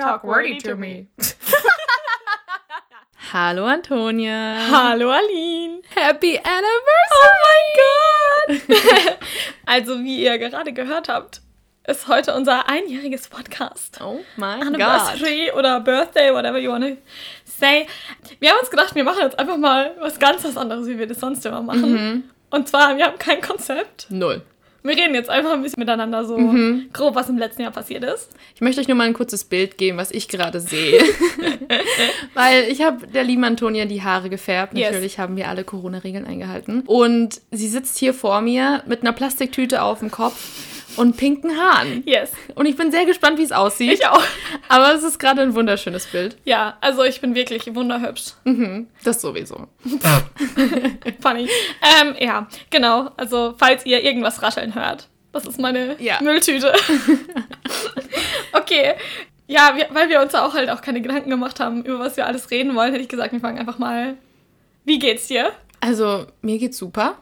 talk wordy to me. Hallo Antonia. Hallo Aline. Happy Anniversary. Oh mein Gott. also wie ihr gerade gehört habt, ist heute unser einjähriges Podcast. Oh mein Gott. Anniversary oder Birthday, whatever you want to say. Wir haben uns gedacht, wir machen jetzt einfach mal was ganz was anderes, wie wir das sonst immer machen. Und zwar, wir haben kein Konzept. Null. Wir reden jetzt einfach ein bisschen miteinander so grob, was im letzten Jahr passiert ist. Ich möchte euch nur mal ein kurzes Bild geben, was ich gerade sehe. Weil ich habe der lieben Antonia die Haare gefärbt. Yes. Natürlich haben wir alle Corona-Regeln eingehalten. Und sie sitzt hier vor mir mit einer Plastiktüte auf dem Kopf und pinken Haaren. Yes. Und ich bin sehr gespannt, wie es aussieht. Ich auch. Aber es ist gerade ein wunderschönes Bild. Ja, also ich bin wirklich wunderhübsch. Mhm, das sowieso. Funny. Ähm, ja, genau. Also, falls ihr irgendwas rascheln hört, das ist meine Ja. Mülltüte. okay. Ja, wir, weil wir uns da auch halt auch keine Gedanken gemacht haben, über was wir alles reden wollen, hätte ich gesagt, wir fangen einfach mal. Wie geht's dir? Also, mir geht's super.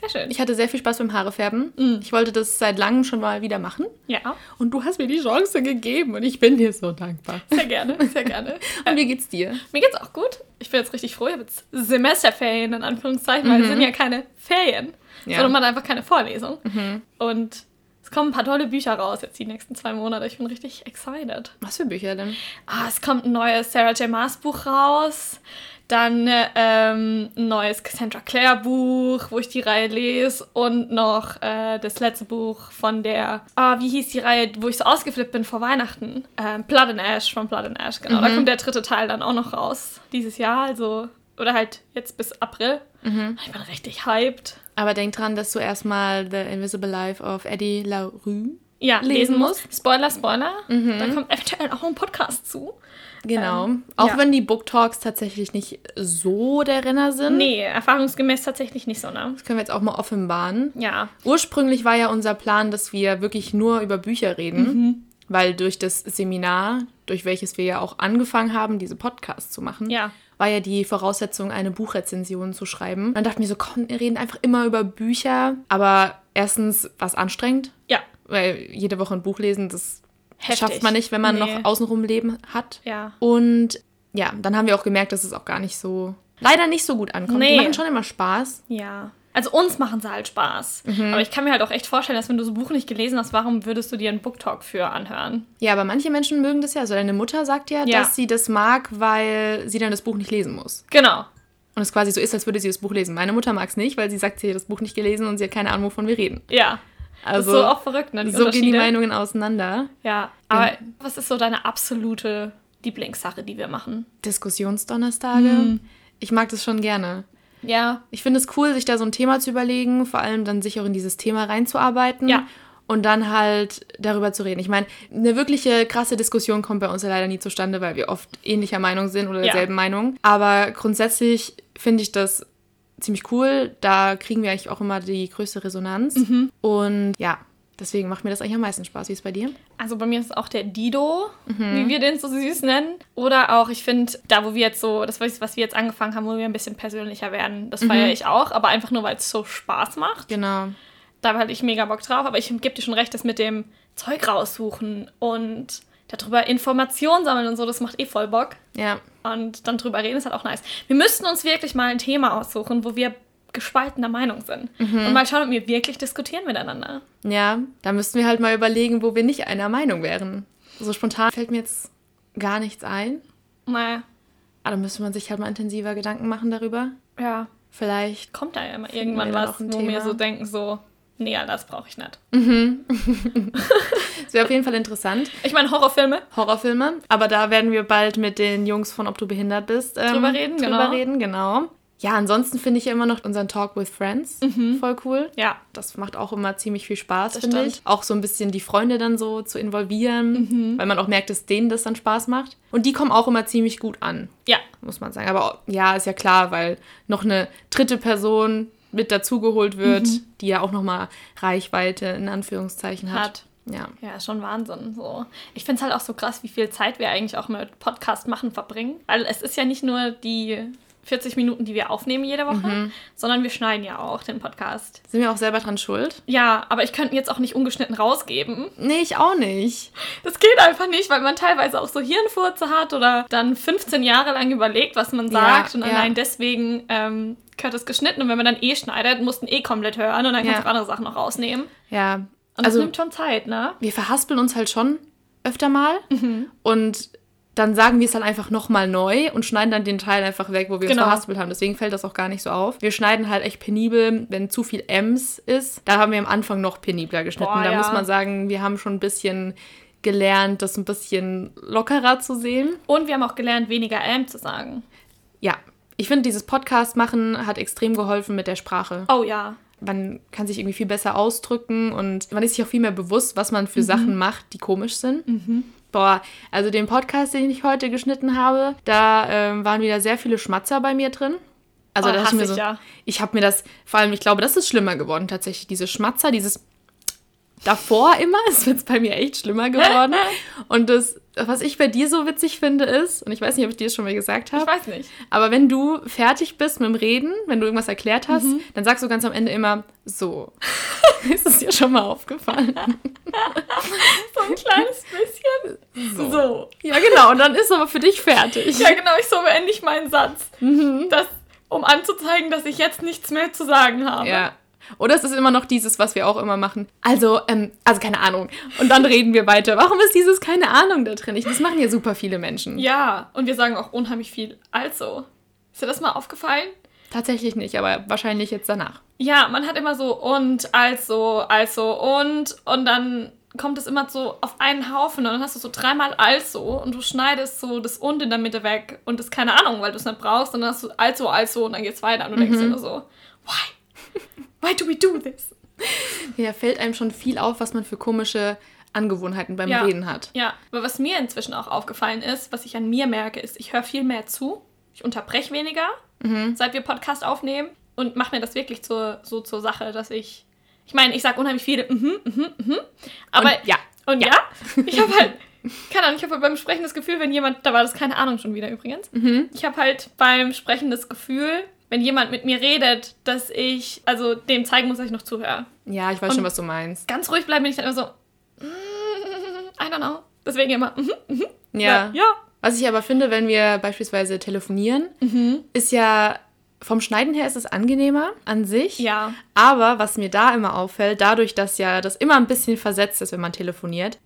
Sehr schön. Ich hatte sehr viel Spaß beim Haarefärben. Mhm. Ich wollte das seit langem schon mal wieder machen. ja, Und du hast mir die Chance gegeben und ich bin dir so dankbar. sehr gerne, sehr gerne. Und wie geht's dir? Mir geht's auch gut. Ich bin jetzt richtig froh. Ich habe jetzt Semesterferien in Anführungszeichen, weil es sind ja keine Ferien, Ja. sondern man hat einfach keine Vorlesung. Und es kommen ein paar tolle Bücher raus jetzt die nächsten zwei Monate. Ich bin richtig excited. Was für Bücher denn? Ah, es kommt ein neues Sarah J. Maas Buch raus. Dann ähm, ein neues Cassandra Clare Buch, wo ich die Reihe lese. Und noch äh, das letzte Buch von der, ah, wie hieß die Reihe, wo ich so ausgeflippt bin vor Weihnachten? Ähm, Blood and Ash von Blood and Ash, genau. Da kommt der dritte Teil dann auch noch raus dieses Jahr. Also, oder halt jetzt bis April. Ich bin richtig hyped. Aber denk dran, dass du erstmal The Invisible Life of Eddie LaRue Ja, Lesen lesen, muss. Spoiler, Spoiler. Da kommt eventuell auch ein Podcast zu. Genau. Ähm, Auch ja. wenn die Book Talks tatsächlich nicht so der Renner sind. Nee, erfahrungsgemäß tatsächlich nicht so, ne? Das können wir jetzt auch mal offenbaren. Ja. Ursprünglich war ja unser Plan, dass wir wirklich nur über Bücher reden, Mhm. weil durch das Seminar, durch welches wir ja auch angefangen haben, diese Podcasts zu machen, Ja. war ja die Voraussetzung, eine Buchrezension zu schreiben. Dann dachten wir so, komm, wir reden einfach immer über Bücher. Aber erstens war es anstrengend, Ja. Weil jede Woche ein Buch lesen, das Heftig. schafft man nicht, wenn man Nee. noch außenrum Leben hat. Ja. Und ja, dann haben wir auch gemerkt, dass es auch gar nicht so, leider nicht so gut ankommt. Die Nee. machen schon immer Spaß. Ja. Also uns machen sie halt Spaß. Mhm. Aber ich kann mir halt auch echt vorstellen, dass wenn du so ein Buch nicht gelesen hast, warum würdest du dir einen Booktalk für anhören? Ja, aber manche Menschen mögen das ja. Also deine Mutter sagt ja, Ja. dass sie das mag, weil sie dann das Buch nicht lesen muss. Genau. Und es quasi so ist, als würde sie das Buch lesen. Meine Mutter mag es nicht, weil sie sagt, sie hat das Buch nicht gelesen und sie hat keine Ahnung, wovon wir reden. Ja. Also so auch verrückt, ne? Die so gehen die. Meinungen auseinander. Ja. Aber was ist so deine absolute Lieblingssache, die wir machen? Diskussionsdonnerstage. Mhm. Ich mag das schon gerne. Ja. Ich finde es cool, sich da so ein Thema zu überlegen, vor allem dann sich auch in dieses Thema reinzuarbeiten. Ja. Und dann halt darüber zu reden. Ich meine, eine wirkliche krasse Diskussion kommt bei uns ja leider nie zustande, weil wir oft ähnlicher Meinung sind oder Ja. derselben Meinung. Aber grundsätzlich finde ich das ziemlich cool. Da kriegen wir eigentlich auch immer die größte Resonanz. Mhm. Und ja, deswegen macht mir das eigentlich am meisten Spaß. Wie ist es bei dir? Also bei mir ist es auch der Dido, Mhm. wie wir den so süß nennen. Oder auch, ich finde, da wo wir jetzt so, das was wir jetzt angefangen haben, wo wir ein bisschen persönlicher werden, das Mhm. feiere ich auch, aber einfach nur, weil es so Spaß macht. Genau. Da hatte ich mega Bock drauf, aber ich gebe dir schon recht, das mit dem Zeug raussuchen und darüber Informationen sammeln und so, das macht eh voll Bock. Ja. Und dann drüber reden ist halt auch nice. Wir müssten uns wirklich mal ein Thema aussuchen, wo wir gespaltener Meinung sind. Mhm. Und mal schauen, ob wir wirklich diskutieren miteinander. Ja, da müssten wir halt mal überlegen, wo wir nicht einer Meinung wären. So spontan fällt mir jetzt gar nichts ein. Naja, Aber da müsste man sich halt mal intensiver Gedanken machen darüber. ja, Vielleicht. kommt da ja immer irgendwann wir was, wo wir Thema. so denken, so, nee, das brauche ich nicht. Es wäre auf jeden Fall interessant. Ich meine, Horrorfilme, Horrorfilme. Aber da werden wir bald mit den Jungs von Ob du behindert bist ähm, Drüber reden, drüber genau. reden, genau. Ja, ansonsten finde ich ja immer noch unseren Talk with Friends voll cool. ja, Das macht auch immer ziemlich viel Spaß, Das finde ich. Auch so ein bisschen die Freunde dann so zu involvieren, weil man auch merkt, dass denen das dann Spaß macht. Und die kommen auch immer ziemlich gut an, ja, muss man sagen. Aber ja, ist ja klar, weil noch eine dritte Person mit dazugeholt wird, die ja auch nochmal Reichweite in Anführungszeichen hat. Hat. Ja. ja, ist schon Wahnsinn. So. Ich finde es halt auch so krass, wie viel Zeit wir eigentlich auch mit Podcast machen verbringen. Weil es ist ja nicht nur die 40 Minuten, die wir aufnehmen jede Woche, sondern wir schneiden ja auch den Podcast. Sind wir auch selber dran schuld? Ja, aber ich könnte ihn jetzt auch nicht ungeschnitten rausgeben. Nee, ich auch nicht. Das geht einfach nicht, weil man teilweise auch so Hirnfurze hat oder dann 15 Jahre lang überlegt, was man sagt. und ja. allein deswegen ähm, gehört es geschnitten. Und wenn man dann eh schneidet, mussten eh komplett hören und dann kannst Ja. du auch andere Sachen noch rausnehmen. Ja. Und das Also, nimmt schon Zeit, ne? wir verhaspeln uns halt schon öfter mal. Und dann sagen wir es dann einfach nochmal neu und schneiden dann den Teil einfach weg, wo wir Genau. uns verhaspelt haben. Deswegen fällt das auch gar nicht so auf. Wir schneiden halt echt penibel, wenn zu viel M's ist. Da haben wir am Anfang noch penibler geschnitten. Boah, da ja. muss man sagen, wir haben schon ein bisschen gelernt, das ein bisschen lockerer zu sehen. Und wir haben auch gelernt, weniger M zu sagen. Ja, ich finde, dieses Podcast machen hat extrem geholfen mit der Sprache. Oh ja. Man kann sich irgendwie viel besser ausdrücken und man ist sich auch viel mehr bewusst, was man Mhm. für Sachen macht, die komisch sind. Boah, also den Podcast, den ich heute geschnitten habe, da ähm, waren wieder sehr viele Schmatzer bei mir drin. Also Oh, da dachte ich so, ja. ich habe mir das, vor allem, ich glaube, das ist schlimmer geworden tatsächlich. Diese Schmatzer, dieses davor immer, ist jetzt bei mir echt schlimmer geworden. Und das, was ich bei dir so witzig finde, ist, und ich weiß nicht, ob ich dir das schon mal gesagt Ich habe, weiß nicht. aber wenn du fertig bist mit dem Reden, wenn du irgendwas erklärt hast, Mhm. dann sagst du ganz am Ende immer so. ist es dir schon mal aufgefallen? So ein kleines bisschen. So. Ja, genau. Und dann ist aber für dich fertig. Ja, genau, ich so beende ich meinen Satz. Mhm. Das, um anzuzeigen, dass ich jetzt nichts mehr zu sagen habe. Ja. Oder es ist immer noch dieses, was wir auch immer machen. Also, ähm, also keine Ahnung. Und dann reden wir weiter. Warum ist dieses keine Ahnung da drin? Ich, das machen ja super viele Menschen. Ja, und wir sagen auch unheimlich viel. Also, ist dir das mal aufgefallen? Tatsächlich nicht, aber wahrscheinlich jetzt danach. Ja, man hat immer so und, also, also und und dann kommt es immer so auf einen Haufen und dann hast du so dreimal also und du schneidest so das und in der Mitte weg und das keine Ahnung, weil du es nicht brauchst und dann hast du also, also und dann geht's weiter und du denkst dir nur so, why? Why do we do this? Ja, fällt einem schon viel auf, was man für komische Angewohnheiten beim Ja. Reden hat. Ja, aber was mir inzwischen auch aufgefallen ist, was ich an mir merke, ist, ich höre viel mehr zu. Ich unterbreche weniger, seit wir Podcast aufnehmen und mache mir das wirklich zur, so zur Sache, dass ich. Ich meine, ich sage unheimlich viele, mhm, mhm, mhm. Aber Und ja. Und ja, ich habe halt, keine Ahnung, ich habe halt beim Sprechen das Gefühl, wenn jemand, da war das keine Ahnung schon wieder übrigens, ich habe halt beim Sprechen das Gefühl, wenn jemand mit mir redet, dass ich, also dem zeigen muss, dass ich noch zuhöre. Ja, ich weiß Und- schon, was du meinst. Ganz ruhig bleiben bin ich dann immer so, mm, I don't know. Deswegen immer, mhm, mhm. Ja. Ja. Was ich aber finde, wenn wir beispielsweise telefonieren, Mhm. ist ja vom Schneiden her ist es angenehmer an sich. Ja. Aber was mir da immer auffällt, dadurch, dass ja das immer ein bisschen versetzt ist, wenn man telefoniert,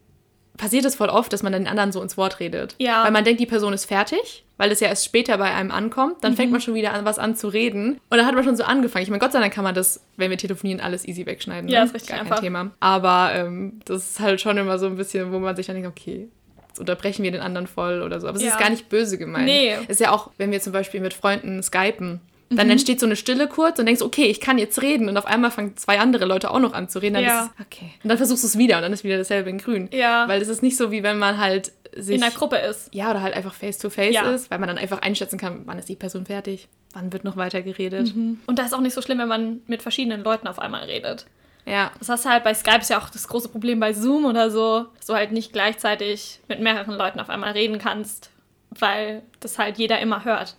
passiert es voll oft, dass man dann den anderen so ins Wort redet. Ja. Weil man denkt, die Person ist fertig, weil es ja erst später bei einem ankommt. Dann Mhm. fängt man schon wieder an, was an zu reden. Und dann hat man schon so angefangen. Ich meine, Gott sei Dank kann man das, wenn wir telefonieren, alles easy wegschneiden. Ja, ne? ist richtig Gar einfach. kein Thema. Aber ähm, das ist halt schon immer so ein bisschen, wo man sich dann denkt, okay, jetzt unterbrechen wir den anderen voll oder so. Aber es Ja. ist gar nicht böse gemeint. Nee. Ist ja auch, wenn wir zum Beispiel mit Freunden skypen, Mhm. dann entsteht so eine Stille kurz und denkst, okay, ich kann jetzt reden. Und auf einmal fangen zwei andere Leute auch noch an zu reden. Dann Ja. ist es, okay. Und dann versuchst du es wieder und dann ist wieder dasselbe in grün. Ja. Weil es ist nicht so, wie wenn man halt sich... In der Gruppe ist. Ja, oder halt einfach face-to-face Ja. ist, weil man dann einfach einschätzen kann, wann ist die Person fertig, wann wird noch weiter geredet. Und da ist auch nicht so schlimm, wenn man mit verschiedenen Leuten auf einmal redet. Ja. Das hast du halt bei Skype ist ja auch das große Problem bei Zoom oder so, dass du halt nicht gleichzeitig mit mehreren Leuten auf einmal reden kannst, weil das halt jeder immer hört.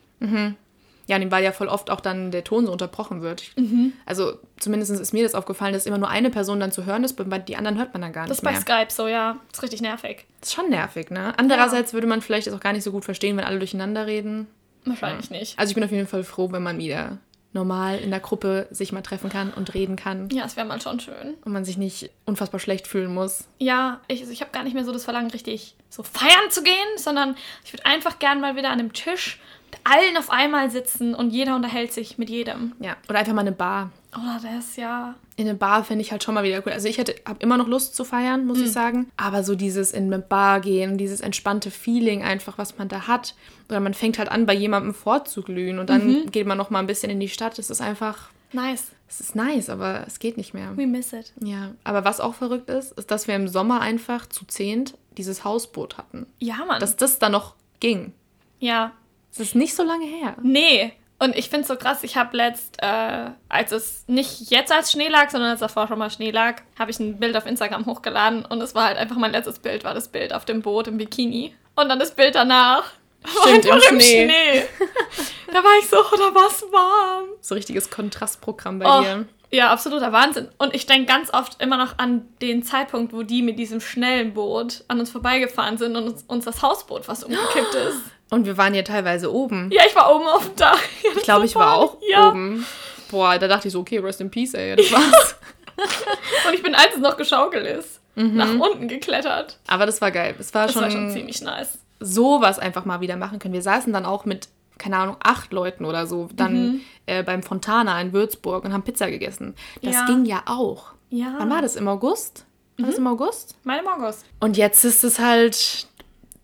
Ja, weil ja voll oft auch dann der Ton so unterbrochen wird. Mhm. Also zumindest ist mir das aufgefallen, dass immer nur eine Person dann zu hören ist, bei die anderen hört man dann gar Das nicht ist bei mehr. Skype so, ja. Das ist richtig nervig. Das ist schon nervig, ne? Andererseits würde man vielleicht das auch gar nicht so gut verstehen, wenn alle durcheinander reden. Wahrscheinlich nicht. Also ich bin auf jeden Fall froh, wenn man wieder normal in der Gruppe sich mal treffen kann und reden kann Ja, es wäre mal schon schön. und man sich nicht unfassbar schlecht fühlen muss. Ja, ich, also ich habe gar nicht mehr so das Verlangen, richtig so feiern zu gehen, sondern ich würde einfach gern mal wieder an einem Tisch allen auf einmal sitzen und jeder unterhält sich mit jedem. Ja. Oder einfach mal eine Bar. Oder das, ja. In eine Bar fände ich halt schon mal wieder cool. Also ich habe immer noch Lust zu feiern, Mhm. muss ich sagen. Aber so dieses in eine Bar gehen, dieses entspannte Feeling einfach, was man da hat. Oder man fängt halt an, bei jemandem vorzuglühen und dann Mhm. geht man noch mal ein bisschen in die Stadt. Das ist einfach, Nice. es ist nice, aber es geht nicht mehr. We miss it. Ja, aber was auch verrückt ist, ist, dass wir im Sommer einfach zu zehnt dieses Hausboot hatten. Ja, Mann. Dass das da noch ging. ja. Das ist nicht so lange her. Nee. Und ich finde es so krass, ich habe letzt, äh, als es nicht jetzt als Schnee lag, sondern als davor schon mal Schnee lag, habe ich ein Bild auf Instagram hochgeladen und es war halt einfach mein letztes Bild, war das Bild auf dem Boot im Bikini. Und dann das Bild danach Stimmt, im Einfach Schnee. da war ich so, oh, da war es warm. So richtiges Kontrastprogramm bei Oh, dir. ja, absoluter Wahnsinn. Und ich denke ganz oft immer noch an den Zeitpunkt, wo die mit diesem schnellen Boot an uns vorbeigefahren sind und uns, uns das Hausboot fast umgekippt ist. Und wir waren ja teilweise oben. Ja, ich war oben auf dem Dach. Ich glaube, ich war auch ja. oben. Boah, da dachte ich so, okay, rest in peace, ey. Das war's. Und ich bin, als es noch geschaukelt ist, nach unten geklettert. Aber das war geil. Es war Das schon, war schon ziemlich nice. sowas einfach mal wieder machen können. Wir saßen dann auch mit, keine Ahnung, acht Leuten oder so, dann äh, beim Fontana in Würzburg und haben Pizza gegessen. Das Ja. ging ja auch. Ja. Wann war das? Im August? War das im August? Meine Morgos. Und jetzt ist es halt,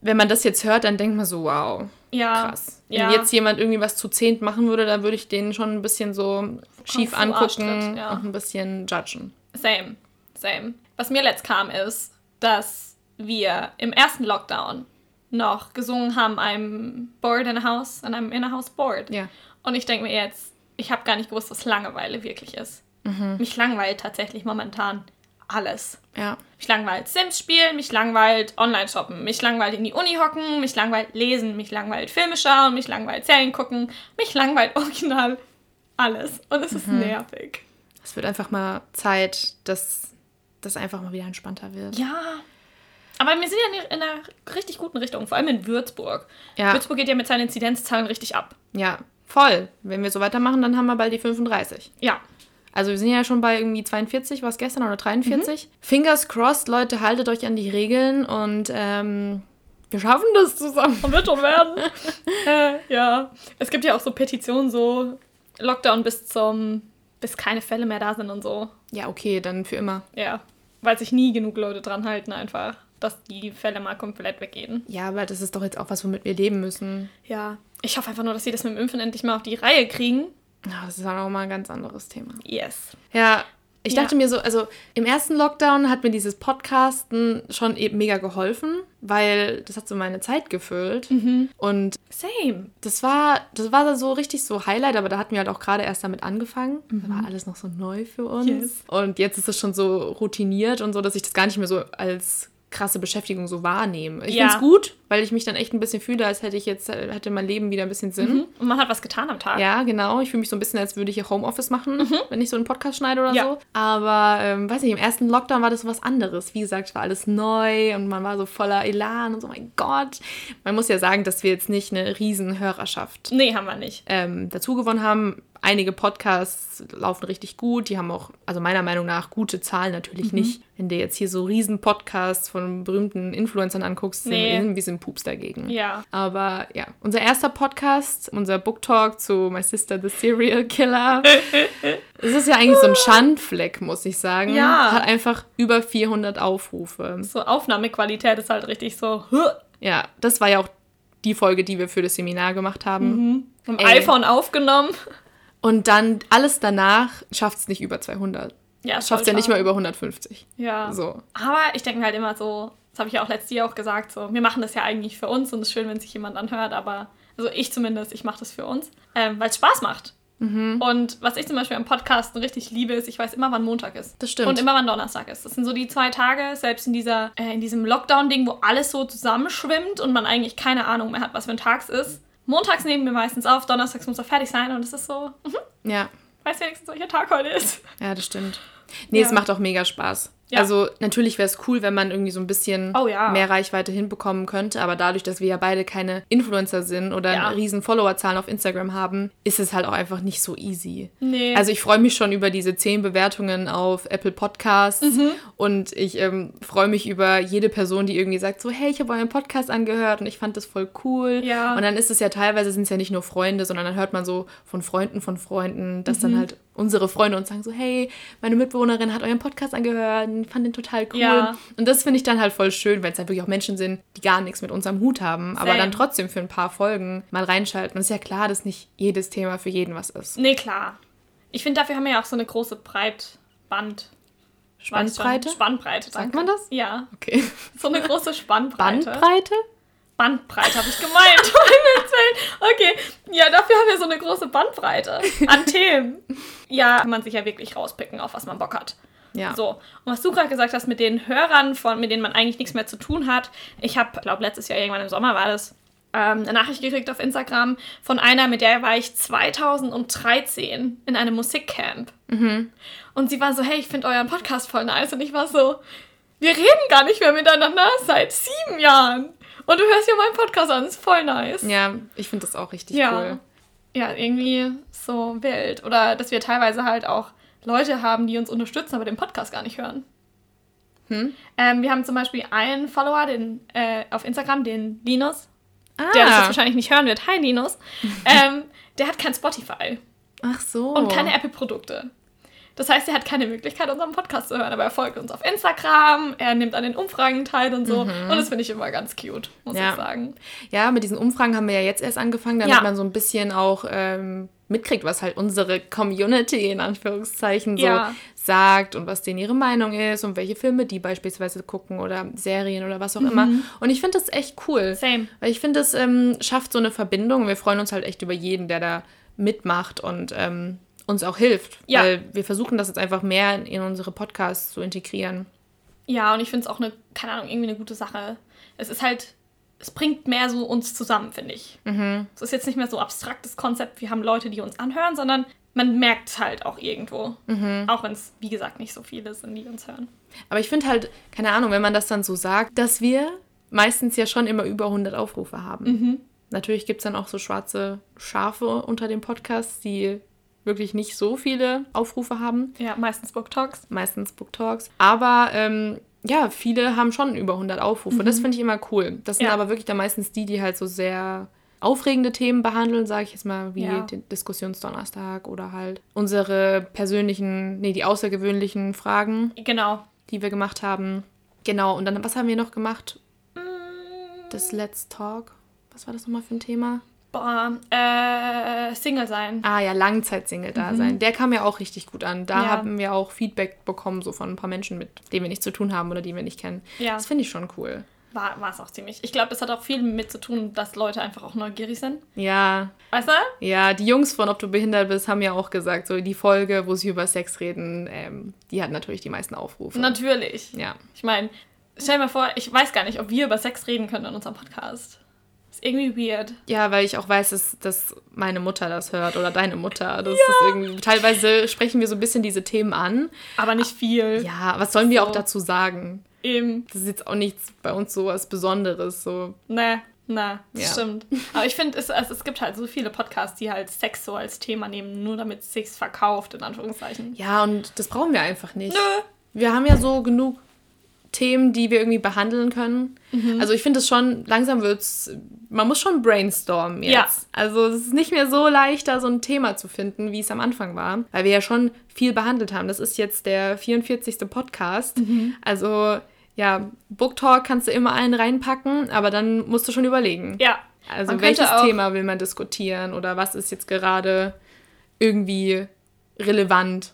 wenn man das jetzt hört, dann denkt man so, wow, Ja. krass. Ja. Wenn jetzt jemand irgendwie was zu zehnt machen würde, dann würde ich den schon ein bisschen so schief angucken ja. und ein bisschen judgen. Same. Same. Was mir letzt kam, ist, dass wir im ersten Lockdown noch gesungen haben, I'm bored in a house, and I'm in a house bored. Ja. Und ich denke mir jetzt, ich habe gar nicht gewusst, was Langeweile wirklich ist. Mich langweilt tatsächlich momentan alles. Ja. Mich langweilt Sims spielen, mich langweilt online shoppen, mich langweilt in die Uni hocken, mich langweilt lesen, mich langweilt Filme schauen, mich langweilt Serien gucken, mich langweilt original alles. Und es ist nervig. Es wird einfach mal Zeit, dass das einfach mal wieder entspannter wird. Ja. Aber wir sind ja in einer richtig guten Richtung, vor allem in Würzburg. Ja. Würzburg geht ja mit seinen Inzidenzzahlen richtig ab. Ja, voll. Wenn wir so weitermachen, dann haben wir bald die 35. Ja. Also wir sind ja schon bei irgendwie 42, war es gestern, oder 43. Mhm. Fingers crossed, Leute, haltet euch an die Regeln und ähm, wir schaffen das zusammen. Und wird schon werden. äh, ja. Es gibt ja auch so Petitionen, so Lockdown bis zum, bis keine Fälle mehr da sind und so. Ja, okay, dann für immer. Ja. Weil sich nie genug Leute dran halten, einfach, dass die Fälle mal komplett weggehen. Ja, aber das ist doch jetzt auch was, womit wir leben müssen. Ja. Ich hoffe einfach nur, dass sie das mit dem Impfen endlich mal auf die Reihe kriegen. Ja, das ist auch mal ein ganz anderes Thema. Yes. Ja, ich Ja. dachte mir so, also im ersten Lockdown hat mir dieses Podcasten schon eben mega geholfen, weil das hat so meine Zeit gefüllt. Mhm. Und Same. das war, das war so richtig so Highlight, aber da hatten wir halt auch gerade erst damit angefangen. Da war alles noch so neu für uns. Yes. Und jetzt ist es schon so routiniert und so, dass ich das gar nicht mehr so als krasse Beschäftigung so wahrnehme. Ich Ja. find's gut, weil ich mich dann echt ein bisschen fühle, als hätte ich jetzt, hätte mein Leben wieder ein bisschen Sinn. Und man hat was getan am Tag. Ja, genau. Ich fühle mich so ein bisschen, als würde ich hier Homeoffice machen, wenn ich so einen Podcast schneide oder Mhm. Ja. so. Aber, ähm, weiß nicht, im ersten Lockdown war das so was anderes. Wie gesagt, war alles neu und man war so voller Elan und so, mein Gott. Man muss ja sagen, dass wir jetzt nicht eine riesen Hörerschaft Nee, haben wir nicht. ähm, dazu gewonnen haben. Einige Podcasts laufen richtig gut. Die haben auch, also meiner Meinung nach, gute Zahlen Mhm. natürlich nicht. Wenn du jetzt hier so riesen Podcasts von berühmten Influencern anguckst, sind Nee. wir irgendwie so ein Pups dagegen. Ja. Aber ja, unser erster Podcast, unser Book Talk zu My Sister the Serial Killer. Es ist ja eigentlich so ein Schandfleck, muss ich sagen. Ja. Hat einfach über 400 Aufrufe. So Aufnahmequalität ist halt richtig so. Ja, das war ja auch die Folge, die wir für das Seminar gemacht haben. Vom Ey. iPhone aufgenommen. Und dann alles danach schafft es nicht über 200. Ja, Schafft es ja nicht mal über 150. Ja. So. Aber ich denke mir halt immer so, das habe ich ja auch letztes Jahr auch gesagt, so, wir machen das ja eigentlich für uns und es ist schön, wenn sich jemand anhört, aber, also ich zumindest, ich mache das für uns, ähm, weil es Spaß macht. Mhm. Und was ich zum Beispiel am Podcasten richtig liebe, ist, ich weiß immer, wann Montag ist. Das stimmt. Und immer, wann Donnerstag ist. Das sind so die zwei Tage, selbst in, dieser, äh, in diesem Lockdown-Ding, wo alles so zusammenschwimmt und man eigentlich keine Ahnung mehr hat, was für ein Tag es ist. Montags nehmen wir meistens auf, donnerstags muss er fertig sein und es ist so, mhm, Ja, weiß wenigstens, welcher Tag heute ist. ja, das stimmt. Nee, Ja. es macht auch mega Spaß. Ja. Also natürlich wäre es cool, wenn man irgendwie so ein bisschen Oh ja. mehr Reichweite hinbekommen könnte, aber dadurch, dass wir ja beide keine Influencer sind oder Ja. riesen Followerzahlen auf Instagram haben, ist es halt auch einfach nicht so easy. Nee. Also ich freue mich schon über diese zehn Bewertungen auf Apple Podcasts Mhm. und ich ähm, freue mich über jede Person, die irgendwie sagt so, hey, ich habe euren Podcast angehört und ich fand das voll cool. Ja. Und dann ist es ja teilweise sind es ja nicht nur Freunde, sondern dann hört man so von Freunden von Freunden, dass Mhm. dann halt unsere Freunde uns sagen so, hey, meine Mitbewohnerin hat euren Podcast angehört und fand den total cool. Ja. Und das finde ich dann halt voll schön, weil es halt wirklich auch Menschen sind, die gar nichts mit uns am Hut haben, aber Same. dann trotzdem für ein paar Folgen mal reinschalten. Und es ist ja klar, dass nicht jedes Thema für jeden was ist. Nee, klar. Ich finde, dafür haben wir ja auch so eine große Breitband. Spannbreite? Spannbreite. Sagt danke. man das? Ja. Okay. So eine große Spannbreite. Bandbreite? Bandbreite habe ich gemeint. Okay. Ja, dafür haben wir so eine große Bandbreite an Themen. Ja, kann man sich ja wirklich rauspicken, auf was man Bock hat. Ja. So, und was du gerade gesagt hast mit den Hörern, von, mit denen man eigentlich nichts mehr zu tun hat. Ich habe, glaube letztes Jahr irgendwann im Sommer war das, ähm, eine Nachricht gekriegt auf Instagram von einer, mit der war ich 2013 in einem Musikcamp. Und sie war so, hey, ich finde euren Podcast voll nice. Und ich war so, wir reden gar nicht mehr miteinander seit sieben Jahren. Und du hörst ja meinen Podcast an, ist voll nice. Ja, ich finde das auch richtig Ja. cool. Ja, irgendwie so wild. Oder dass wir teilweise halt auch Leute haben, die uns unterstützen, aber den Podcast gar nicht hören. Hm? Ähm, wir haben zum Beispiel einen Follower den, äh, auf Instagram, den Linus, Ah, der das jetzt wahrscheinlich nicht hören wird. Hi Linus. ähm, der hat kein Spotify ach so. und keine Apple-Produkte. Das heißt, er hat keine Möglichkeit, unseren Podcast zu hören, aber er folgt uns auf Instagram, er nimmt an den Umfragen teil und so. Und das finde ich immer ganz cute, muss Mhm. Ja. ich sagen. Ja, mit diesen Umfragen haben wir ja jetzt erst angefangen, damit Ja. man so ein bisschen auch ähm, mitkriegt, was halt unsere Community in Anführungszeichen so Ja. sagt und was denen ihre Meinung ist und welche Filme die beispielsweise gucken oder Serien oder was auch immer. Und ich finde das echt cool. Mhm. Same. Weil ich finde, es ähm, schafft so eine Verbindung. Wir freuen uns halt echt über jeden, der da mitmacht und ähm, uns auch hilft. Ja. Weil wir versuchen das jetzt einfach mehr in, unsere Podcasts zu integrieren. Ja, und ich finde es auch eine, keine Ahnung, irgendwie eine gute Sache. Es ist halt, es bringt mehr so uns zusammen, finde ich. Mhm. Es ist jetzt nicht mehr so abstraktes Konzept, wir haben Leute, die uns anhören, sondern man merkt es halt auch irgendwo. Mhm. Auch wenn es, wie gesagt, nicht so viele sind, die uns hören. Aber ich finde halt, keine Ahnung, wenn man das dann so sagt, dass wir meistens ja schon immer über 100 Aufrufe haben. Natürlich gibt es dann auch so schwarze Schafe unter den Podcasts, die wirklich nicht so viele Aufrufe haben. Ja, meistens Book Talks. Meistens Book Talks. Aber ähm, ja, viele haben schon über 100 Aufrufe. Das finde ich immer cool. Das sind Ja. aber wirklich dann meistens die, die halt so sehr aufregende Themen behandeln, sage ich jetzt mal, wie Ja. den Diskussionsdonnerstag oder halt unsere persönlichen, nee, die außergewöhnlichen Fragen Genau. die wir gemacht haben. Genau, und dann, was haben wir noch gemacht? Das Let's Talk. Was war das nochmal für ein Thema? Boah, äh, Single sein. Ah ja, Langzeit-Single-Dasein. Der kam ja auch richtig gut an. Da Ja. haben wir auch Feedback bekommen, so von ein paar Menschen, mit denen wir nichts zu tun haben oder die wir nicht kennen. Ja. Das finde ich schon cool. War es auch ziemlich. Ich glaube, das hat auch viel mit zu tun, dass Leute einfach auch neugierig sind. Ja, Weißt du? ja, die Jungs von Ob du behindert bist haben ja auch gesagt, so die Folge, wo sie über Sex reden, ähm, die hat natürlich die meisten Aufrufe. Natürlich. ja. Ich meine, stell dir mal vor, ich weiß gar nicht, ob wir über Sex reden können in unserem Podcast. Ist irgendwie weird. Ja, weil ich auch weiß, dass, dass meine Mutter das hört oder deine Mutter. Das ist irgendwie, teilweise sprechen wir so ein bisschen diese Themen an. Aber nicht viel. Ja, was sollen wir So. auch dazu sagen? Eben. Das ist jetzt auch nichts bei uns so was Besonderes. So. Ne, ne, das Ja. stimmt. Aber ich finde, es, es, es gibt halt so viele Podcasts, die halt Sex so als Thema nehmen, nur damit es sich verkauft, in Anführungszeichen. Ja, und das brauchen wir einfach nicht. Nö. Wir haben ja so genug Themen, die wir irgendwie behandeln können. Mhm. Also ich finde es schon, langsam wird's, man muss schon brainstormen jetzt. Ja. Also es ist nicht mehr so leicht, da so ein Thema zu finden, wie es am Anfang war, weil wir ja schon viel behandelt haben. Das ist jetzt der 44. Podcast. Mhm. Also ja, Book Talk kannst du immer einen reinpacken, aber dann musst du schon überlegen. Ja. Also welches Thema will man diskutieren oder was ist jetzt gerade irgendwie relevant?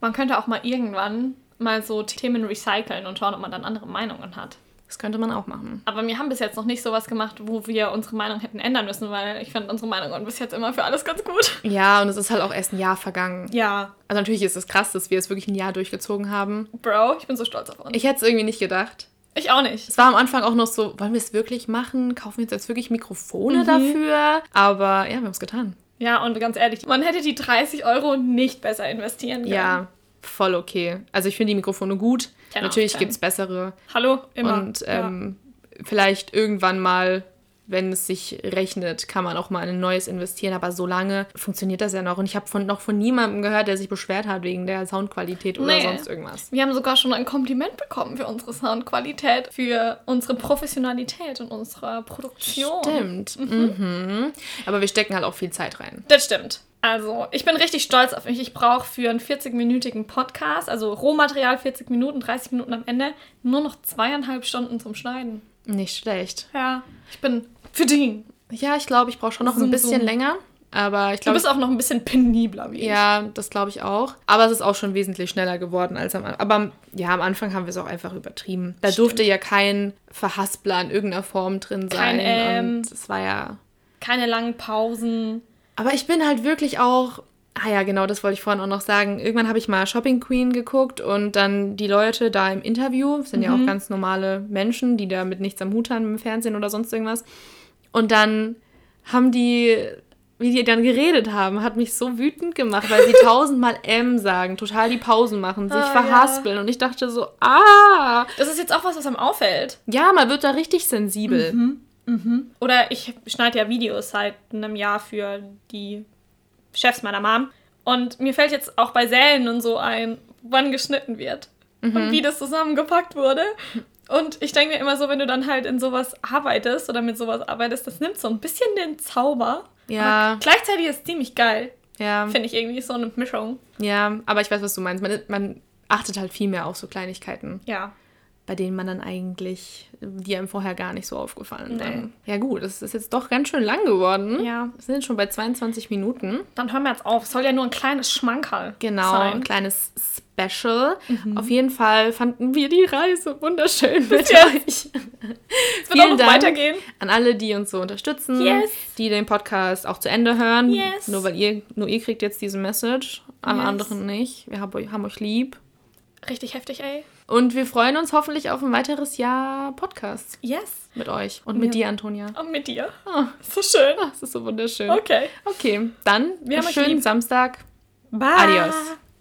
Man könnte auch mal irgendwann mal so Themen recyceln und schauen, ob man dann andere Meinungen hat. Das könnte man auch machen. Aber wir haben bis jetzt noch nicht sowas gemacht, wo wir unsere Meinung hätten ändern müssen, weil ich finde unsere Meinung bis jetzt immer für alles ganz gut. Ja, und es ist halt auch erst ein Jahr vergangen. Ja. Also natürlich ist es krass, dass wir es wirklich ein Jahr durchgezogen haben. Bro, ich bin so stolz auf uns. Ich hätte es irgendwie nicht gedacht. Ich auch nicht. Es war am Anfang auch noch so, wollen wir es wirklich machen? Kaufen wir uns jetzt wirklich Mikrofone Mhm. dafür? Aber ja, wir haben es getan. Ja, und ganz ehrlich, man hätte die 30 Euro nicht besser investieren können. Ja, voll okay. Also ich finde die Mikrofone gut. Natürlich gibt es bessere. Hallo, immer. Und ähm, vielleicht irgendwann mal, wenn es sich rechnet, kann man auch mal in ein neues investieren. Aber so lange funktioniert das ja noch. Und ich habe von, noch von niemandem gehört, der sich beschwert hat wegen der Soundqualität oder Nee. sonst irgendwas. Wir haben sogar schon ein Kompliment bekommen für unsere Soundqualität, für unsere Professionalität und unsere Produktion. Stimmt. Mhm. Aber wir stecken halt auch viel Zeit rein. Das stimmt. Also, ich bin richtig stolz auf mich. Ich brauche für einen 40-minütigen Podcast, also Rohmaterial 40 Minuten, 30 Minuten am Ende, nur noch zweieinhalb Stunden zum Schneiden. Nicht schlecht. Ja, ich bin für den. Ja, ich glaube, ich brauche schon noch Zoom, ein bisschen zoom. länger. Aber ich Du glaube, bist auch noch ein bisschen penibler wie ich. ja, das glaube ich auch. Aber es ist auch schon wesentlich schneller geworden als am Anfang. Aber ja, am Anfang haben wir es auch einfach übertrieben. Da durfte ja kein Verhaspler in irgendeiner Form drin sein. Kein Ähm. Und es war ja. Keine langen Pausen. Aber ich bin halt wirklich auch. Ah ja, genau, das wollte ich vorhin auch noch sagen. Irgendwann habe ich mal Shopping Queen geguckt und dann die Leute da im Interview, das sind ja auch ganz normale Menschen, die da mit nichts am Hut haben im Fernsehen oder sonst irgendwas. Und dann haben die, wie die dann geredet haben, hat mich so wütend gemacht, weil sie tausendmal M sagen, total die Pausen machen, sich Ah, verhaspeln. Und ich dachte so, ah. Das ist jetzt auch was, was einem auffällt. Ja, man wird da richtig sensibel. Oder ich schneide ja Videos seit einem Jahr für die Chefs meiner Mom. Und mir fällt jetzt auch bei Sälen und so ein, wann geschnitten wird. Und wie das zusammengepackt wurde. Und ich denke mir immer so, wenn du dann halt in sowas arbeitest oder mit sowas arbeitest, das nimmt so ein bisschen den Zauber. Ja. Aber gleichzeitig ist es ziemlich geil. Ja, Finde ich irgendwie so eine Mischung. ja, aber ich weiß, was du meinst. Man, man achtet halt viel mehr auf so Kleinigkeiten, Ja. Bei denen man dann eigentlich, die einem vorher gar nicht so aufgefallen Nee. waren. Ja gut, es ist jetzt doch ganz schön lang geworden. Ja. Wir sind schon bei 22 Minuten. Dann hören wir jetzt auf. Es soll ja nur ein kleines Schmankerl Genau, sein. ein kleines Special. Auf jeden Fall fanden wir die Reise wunderschön mit jetzt. euch. Es wird auch noch weitergehen. an alle, die uns so unterstützen, Yes. die den Podcast auch zu Ende hören. Yes. Nur weil ihr, nur ihr kriegt jetzt diese Message, alle anderen nicht. Wir haben euch, haben euch lieb. Richtig heftig, ey. Und wir freuen uns hoffentlich auf ein weiteres Jahr Podcast Yes. mit euch und mit Ja. dir, Antonia. Und mit dir. Oh, So schön. das ist so wunderschön. Okay. Okay, dann Wir haben euch schönen lieb. Samstag. Bye. Adios.